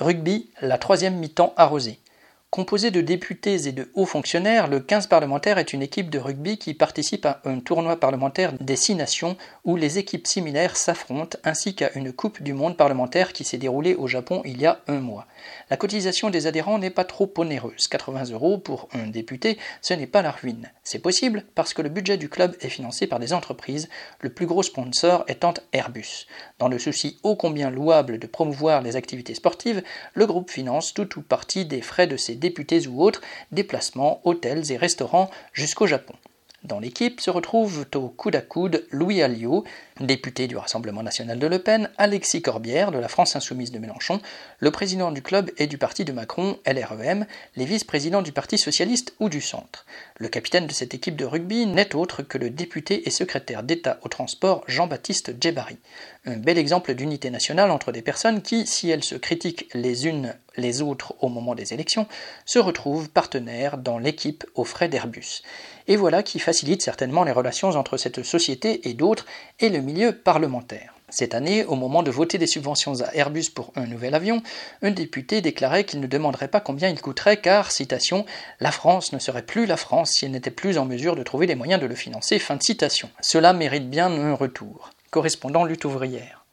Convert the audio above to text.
Rugby, la troisième mi-temps arrosée. Composé de députés et de hauts fonctionnaires, le 15 parlementaire est une équipe de rugby qui participe à un tournoi parlementaire des six nations où les équipes similaires s'affrontent, ainsi qu'à une Coupe du Monde parlementaire qui s'est déroulée au Japon il y a un mois. La cotisation des adhérents n'est pas trop onéreuse. 80 euros pour un député, ce n'est pas la ruine. C'est possible parce que le budget du club est financé par des entreprises, le plus gros sponsor étant Airbus. Dans le souci ô combien louable de promouvoir les activités sportives, le groupe finance tout ou partie des frais de ses députés ou autres, déplacements, hôtels et restaurants jusqu'au Japon. Dans l'équipe se retrouvent au coude à coude Louis Alliot, député du Rassemblement national de Le Pen, Alexis Corbière de la France insoumise de Mélenchon, le président du club et du parti de Macron, LREM, les vice-présidents du Parti socialiste ou du centre. Le capitaine de cette équipe de rugby n'est autre que le député et secrétaire d'État au transport Jean-Baptiste Djebari. Un bel exemple d'unité nationale entre des personnes qui, si elles se critiquent les unes les autres au moment des élections, se retrouvent partenaires dans l'équipe aux frais d'Airbus. Et voilà qui facilite certainement les relations entre cette société et d'autres et le milieu parlementaire. Cette année, au moment de voter des subventions à Airbus pour un nouvel avion, un député déclarait qu'il ne demanderait pas combien il coûterait car, citation, la France ne serait plus la France si elle n'était plus en mesure de trouver les moyens de le financer. Fin de citation. Cela mérite bien un retour. Correspondant lutte ouvrière.